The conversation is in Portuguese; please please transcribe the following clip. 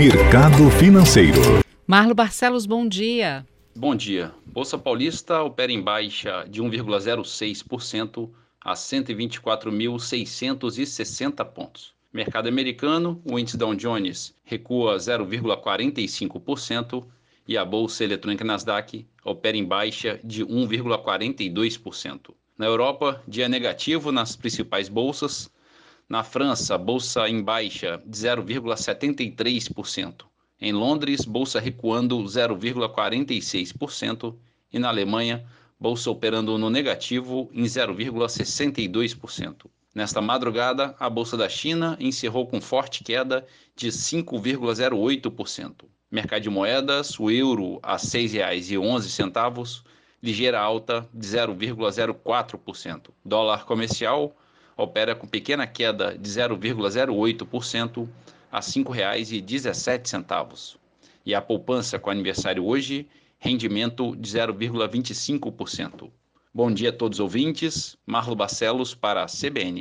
Mercado Financeiro. Marlo Barcelos, bom dia. Bom dia. Bolsa Paulista opera em baixa de 1,06% a 124.660 pontos. Mercado americano, o índice Dow Jones recua 0,45% e a bolsa eletrônica Nasdaq opera em baixa de 1,42%. Na Europa, dia negativo nas principais bolsas. Na França, bolsa em baixa de 0,73%. Em Londres, bolsa recuando 0,46% e na Alemanha, bolsa operando no negativo em 0,62%. Nesta madrugada, a bolsa da China encerrou com forte queda de 5,08%. Mercado de moedas, o euro a R$ 6,11, ligeira alta de 0,04%. Dólar comercial opera com pequena queda de 0,08% a R$ 5,17. E a poupança com aniversário hoje, rendimento de 0,25%. Bom dia a todos os ouvintes. Marlo Barcelos para a CBN.